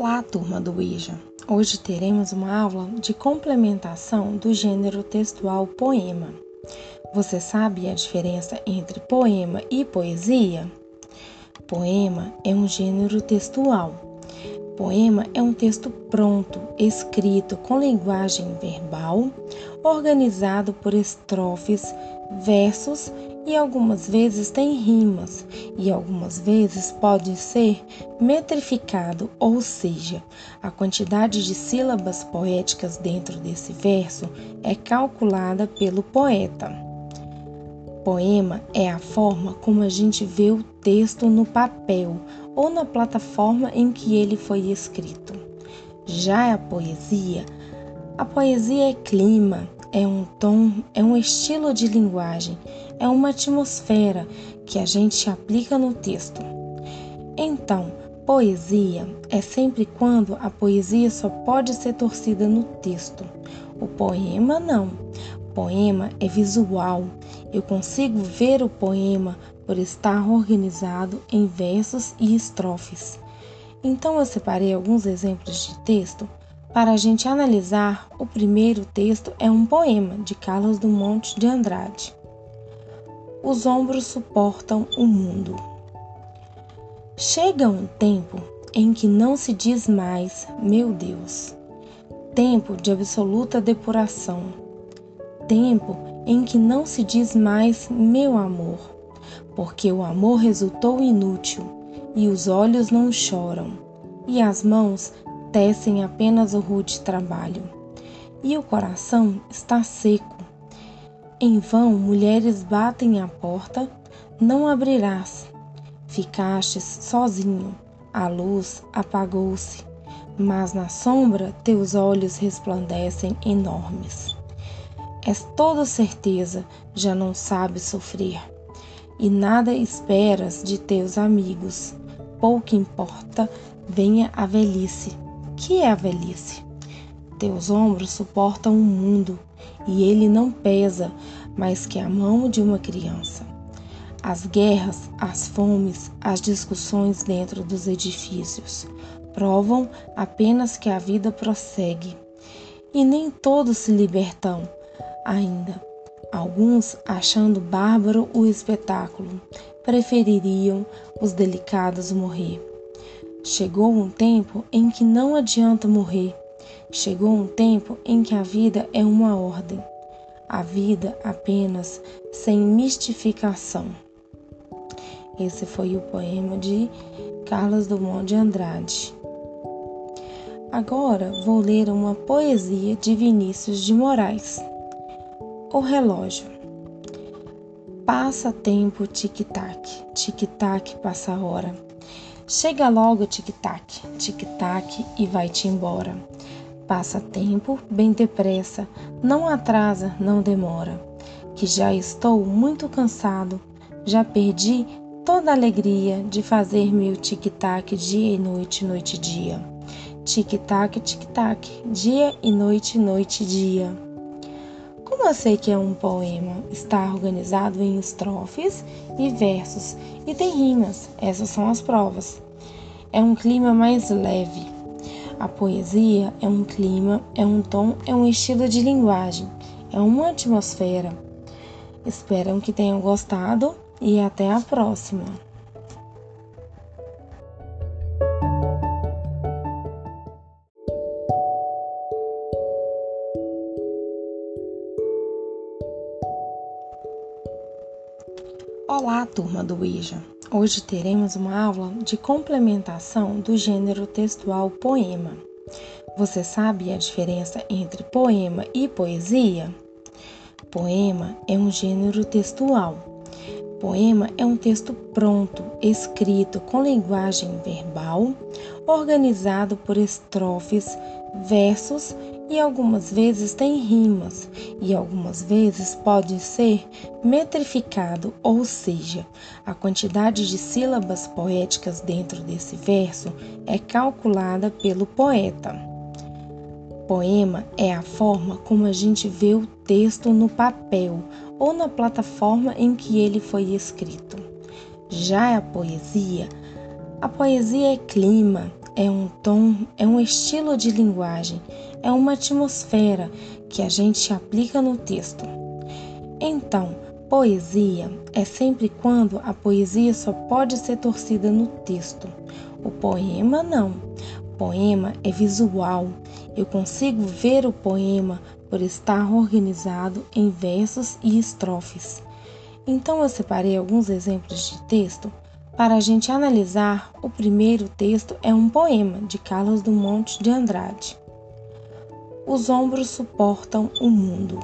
Olá, turma do IJA! Hoje teremos uma aula de complementação do gênero textual poema. Você sabe a diferença entre poema e poesia? Poema é um gênero textual Poema é um texto pronto, escrito com linguagem verbal, organizado por estrofes, versos e algumas vezes tem rimas e algumas vezes pode ser metrificado, ou seja, a quantidade de sílabas poéticas dentro desse verso é calculada pelo poeta. Poema é a forma como a gente vê o texto no papel ou na plataforma em que ele foi escrito. Já a poesia, a poesia é clima, é um tom, é um estilo de linguagem, é uma atmosfera que a gente aplica no texto. Então, poesia é sempre quando a poesia só pode ser torcida no texto. O poema não. Poema é visual. Eu consigo ver o poema por estar organizado em versos e estrofes. Então eu separei alguns exemplos de texto para a gente analisar. O primeiro texto é um poema de Carlos Dumont de Andrade. Os ombros suportam o mundo. Chega um tempo em que não se diz mais, meu Deus. Tempo de absoluta depuração. Tempo em que não se diz mais, meu amor porque o amor resultou inútil, e os olhos não choram, e as mãos tecem apenas o rude trabalho, e o coração está seco. Em vão mulheres batem à porta, não abrirás. Ficastes sozinho, a luz apagou-se, mas na sombra teus olhos resplandecem enormes. És toda certeza, já não sabes sofrer e nada esperas de teus amigos. Pouco importa, venha a velhice. Que é a velhice? Teus ombros suportam o mundo e ele não pesa mais que a mão de uma criança. As guerras, as fomes, as discussões dentro dos edifícios provam apenas que a vida prossegue. E nem todos se libertam ainda Alguns, achando bárbaro o espetáculo, prefeririam os delicados morrer. Chegou um tempo em que não adianta morrer. Chegou um tempo em que a vida é uma ordem. A vida apenas sem mistificação. Esse foi o poema de Carlos Drummond de Andrade. Agora vou ler uma poesia de Vinícius de Moraes. O relógio. Passa tempo, tic-tac, tic-tac, passa a hora. Chega logo, tic-tac, tic-tac e vai-te embora. Passa tempo, bem depressa, não atrasa, não demora. Que já estou muito cansado, já perdi toda a alegria de fazer meu tic-tac dia e noite, noite e dia. Tic-tac, tic-tac, dia e noite, noite e dia. Eu sei que é um poema, está organizado em estrofes e versos e tem rimas, essas são as provas. É um clima mais leve. A poesia é um clima, é um tom, é um estilo de linguagem, é uma atmosfera. Espero que tenham gostado e até a próxima. Olá, turma do IJA! Hoje teremos uma aula de complementação do gênero textual poema. Você sabe a diferença entre poema e poesia? Poema é um gênero textual. Poema é um texto pronto, escrito com linguagem verbal, organizado por estrofes, versos e algumas vezes tem rimas e algumas vezes pode ser metrificado, ou seja, a quantidade de sílabas poéticas dentro desse verso é calculada pelo poeta. Poema é a forma como a gente vê o texto no papel ou na plataforma em que ele foi escrito. Já a poesia, a poesia é clima, é um tom, é um estilo de linguagem, é uma atmosfera que a gente aplica no texto. Então, poesia é sempre quando a poesia só pode ser torcida no texto. O poema não. O poema é visual. Eu consigo ver o poema por estar organizado em versos e estrofes. Então eu separei alguns exemplos de texto para a gente analisar. O primeiro texto é um poema de Carlos Dumont de Andrade. Os ombros suportam o mundo.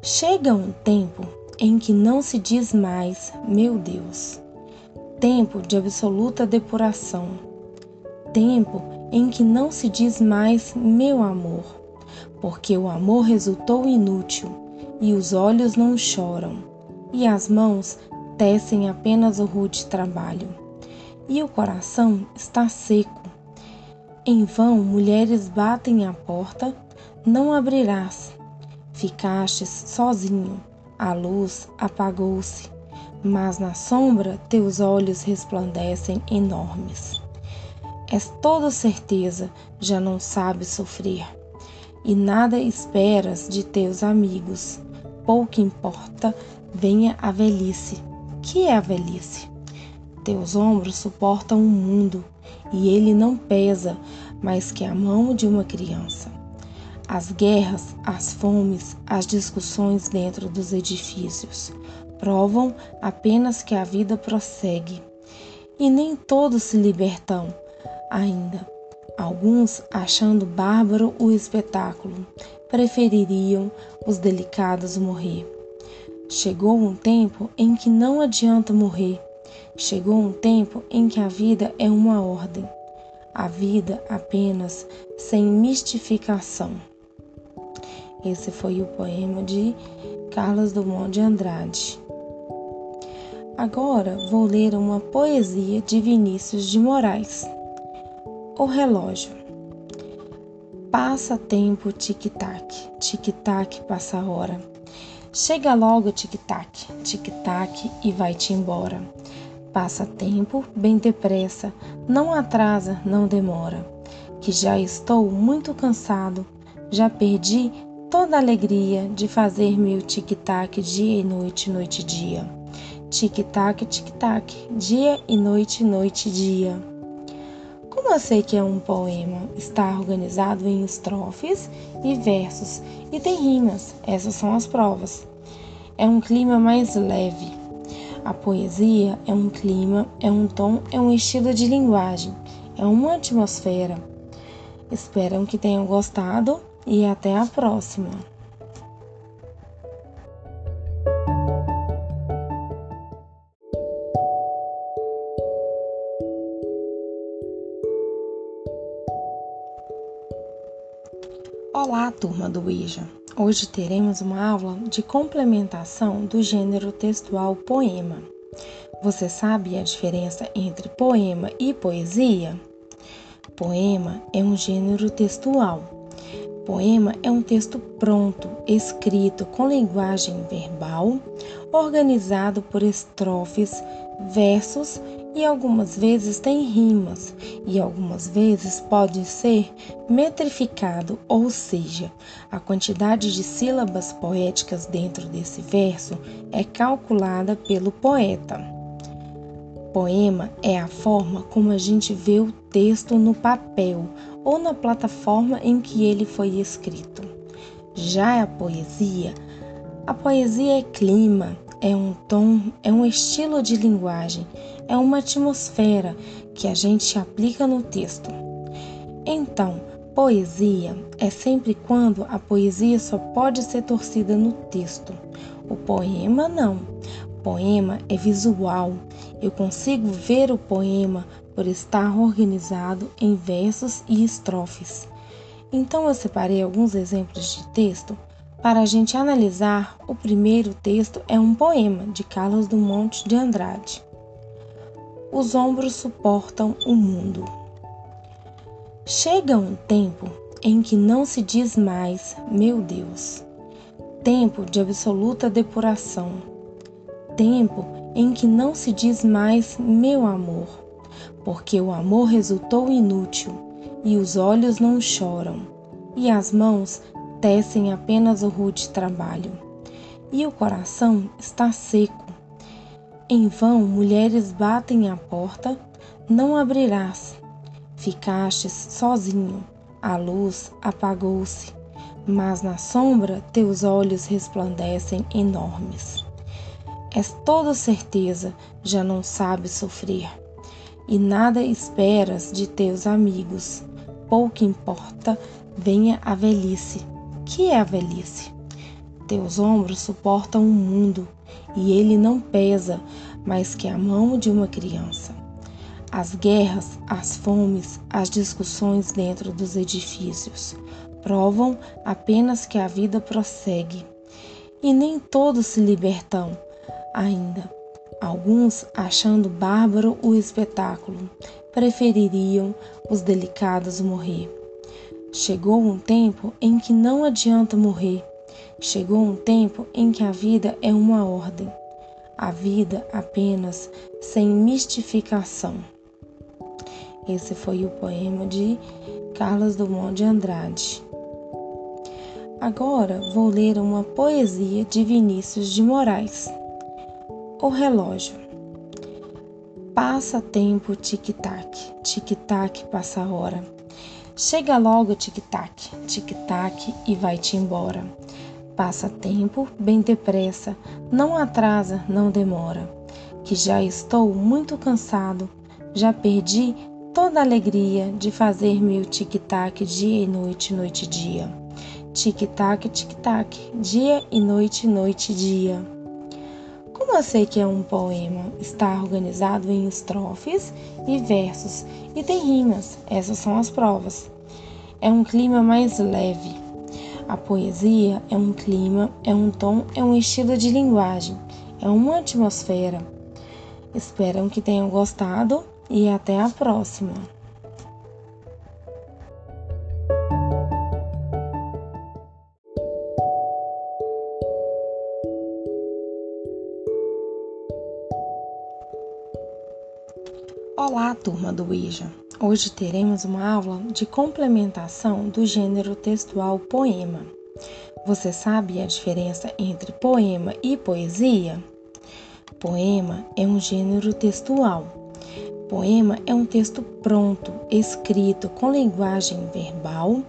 Chega um tempo em que não se diz mais, meu Deus. Tempo de absoluta depuração. Tempo em que não se diz mais, meu amor, porque o amor resultou inútil e os olhos não choram, e as mãos tecem apenas o rude trabalho, e o coração está seco. Em vão mulheres batem à porta, não abrirás. Ficastes sozinho, a luz apagou-se, mas na sombra teus olhos resplandecem enormes. És toda certeza, já não sabes sofrer, e nada esperas de teus amigos. Pouco importa, venha a velhice. Que é a velhice? Teus ombros suportam o mundo, e ele não pesa mais que a mão de uma criança as guerras, as fomes, as discussões dentro dos edifícios provam apenas que a vida prossegue. E nem todos se libertam ainda. Alguns, achando bárbaro o espetáculo, prefeririam os delicados morrer. Chegou um tempo em que não adianta morrer. Chegou um tempo em que a vida é uma ordem. A vida apenas sem mistificação. Esse foi o poema de Carlos Drummond de Andrade. Agora vou ler uma poesia de Vinícius de Moraes. O relógio. Passa tempo tic-tac, tic-tac passa a hora. Chega logo tic-tac, tic-tac e vai-te embora. Passa tempo bem depressa, não atrasa, não demora. Que já estou muito cansado, já perdi toda a alegria de fazer meu tic-tac dia e noite, noite e dia. Tic-tac, tic-tac, dia e noite, noite e dia. Como eu sei que é um poema? Está organizado em estrofes e versos e tem rimas. Essas são as provas. É um clima mais leve. A poesia é um clima, é um tom, é um estilo de linguagem, é uma atmosfera. Espero que tenham gostado e até a próxima! Olá, turma do IJA! Hoje teremos uma aula de complementação do gênero textual poema. Você sabe a diferença entre poema e poesia? Poema é um gênero textual Poema é um texto pronto, escrito com linguagem verbal, organizado por estrofes, versos e algumas vezes tem rimas e algumas vezes pode ser metrificado, ou seja, a quantidade de sílabas poéticas dentro desse verso é calculada pelo poeta. Poema é a forma como a gente vê o texto no papel ou na plataforma em que ele foi escrito. Já a poesia, a poesia é clima, é um tom, é um estilo de linguagem, é uma atmosfera que a gente aplica no texto. Então, poesia é sempre quando a poesia só pode ser torcida no texto. O poema não. Poema é visual. Eu consigo ver o poema por estar organizado em versos e estrofes. Então eu separei alguns exemplos de texto para a gente analisar. O primeiro texto é um poema de Carlos Dumont de Andrade. Os ombros suportam o mundo. Chega um tempo em que não se diz mais, meu Deus. Tempo de absoluta depuração. Tempo em que não se diz mais, meu amor porque o amor resultou inútil, e os olhos não choram, e as mãos tecem apenas o rude trabalho, e o coração está seco. Em vão mulheres batem à porta, não abrirás. Ficastes sozinho, a luz apagou-se, mas na sombra teus olhos resplandecem enormes. És toda certeza, já não sabes sofrer, e nada esperas de teus amigos. Pouco importa, venha a velhice. Que é a velhice? Teus ombros suportam o mundo, e ele não pesa mais que a mão de uma criança. As guerras, as fomes, as discussões dentro dos edifícios provam apenas que a vida prossegue. E nem todos se libertam ainda. Alguns, achando bárbaro o espetáculo, prefeririam os delicados morrer. Chegou um tempo em que não adianta morrer. Chegou um tempo em que a vida é uma ordem. A vida apenas sem mistificação. Esse foi o poema de Carlos Drummond de Andrade. Agora vou ler uma poesia de Vinícius de Moraes. O relógio. Passa tempo tic-tac, tic-tac passa a hora. Chega logo tic-tac, tic-tac e vai-te embora. Passa tempo bem depressa, não atrasa, não demora. Que já estou muito cansado, já perdi toda a alegria de fazer meu tic-tac dia e noite, noite e dia. Tic-tac, tic-tac, dia e noite, noite e dia. Como eu sei que é um poema, está organizado em estrofes e versos e tem rimas, essas são as provas. É um clima mais leve. A poesia é um clima, é um tom, é um estilo de linguagem, é uma atmosfera. Espero que tenham gostado e até a próxima. Olá, turma do IJA! Hoje teremos uma aula de complementação do gênero textual poema. Você sabe a diferença entre poema e poesia? Poema é um gênero textual. Poema é um texto pronto, escrito com linguagem verbal,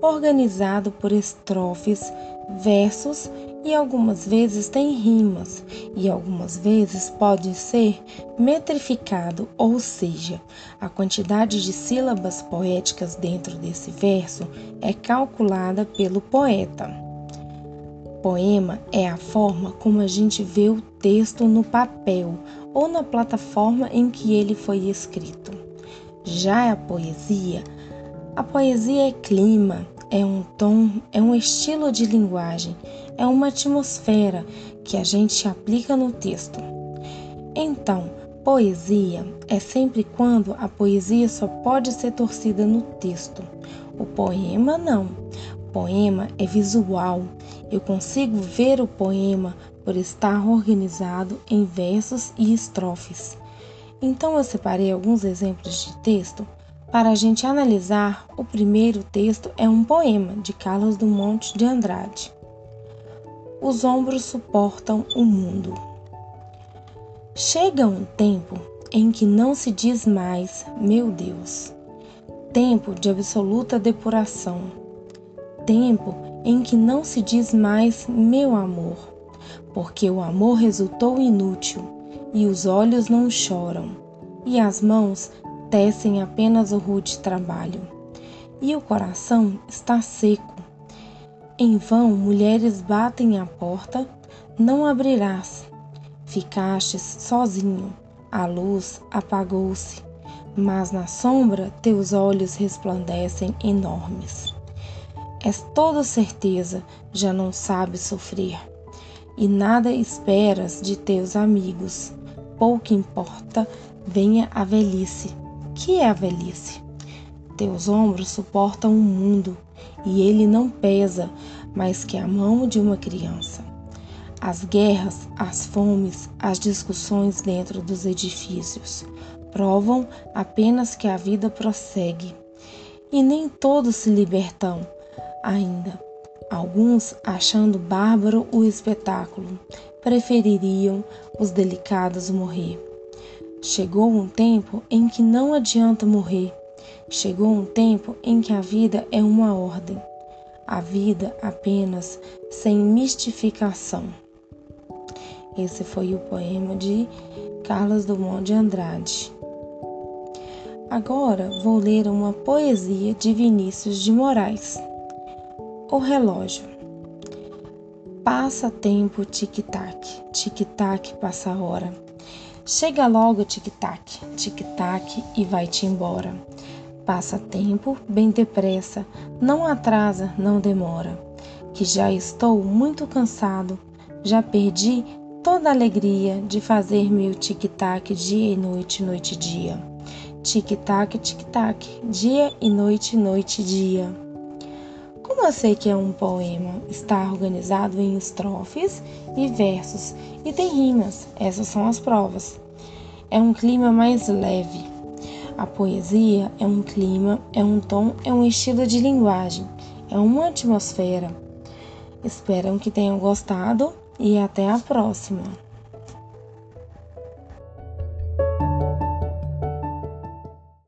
organizado por estrofes, versos e algumas vezes tem rimas e algumas vezes pode ser metrificado, ou seja, a quantidade de sílabas poéticas dentro desse verso é calculada pelo poeta. Poema é a forma como a gente vê o texto no papel ou na plataforma em que ele foi escrito. Já a poesia, a poesia é clima, é um tom, é um estilo de linguagem, é uma atmosfera que a gente aplica no texto. Então, poesia é sempre quando a poesia só pode ser torcida no texto. O poema não. O poema é visual. Eu consigo ver o poema por estar organizado em versos e estrofes. Então eu separei alguns exemplos de texto para a gente analisar, o primeiro texto é um poema de Carlos Dumont de Andrade. Os ombros suportam o mundo. Chega um tempo em que não se diz mais, meu Deus. Tempo de absoluta depuração. Tempo em que não se diz mais, meu amor, porque o amor resultou inútil e os olhos não choram e as mãos tecem apenas o rude trabalho, e o coração está seco. Em vão mulheres batem à porta, não abrirás. Ficastes sozinho, a luz apagou-se, mas na sombra teus olhos resplandecem enormes. És toda certeza, já não sabes sofrer, e nada esperas de teus amigos. Pouco importa, venha a velhice que é a velhice? Teus ombros suportam o mundo e ele não pesa mais que a mão de uma criança. As guerras, as fomes, as discussões dentro dos edifícios provam apenas que a vida prossegue. E nem todos se libertam ainda. Alguns, achando bárbaro o espetáculo, prefeririam os delicados morrer. Chegou um tempo em que não adianta morrer. Chegou um tempo em que a vida é uma ordem. A vida apenas sem mistificação. Esse foi o poema de Carlos Drummond de Andrade. Agora vou ler uma poesia de Vinícius de Moraes. O relógio. Passa tempo tic-tac, tic-tac passa a hora. Chega logo tic-tac, tic-tac e vai-te embora. Passa tempo bem depressa, não atrasa, não demora. Que já estou muito cansado, já perdi toda a alegria de fazer meu tic-tac dia e noite, noite e dia. Tic-tac, tic-tac, dia e noite, noite e dia. Como eu sei que é um poema, está organizado em estrofes e versos e tem rimas, essas são as provas. É um clima mais leve. A poesia é um clima, é um tom, é um estilo de linguagem, é uma atmosfera. Espero que tenham gostado e até a próxima!